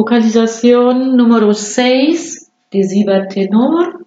Vocalización número 6, decibel tenor.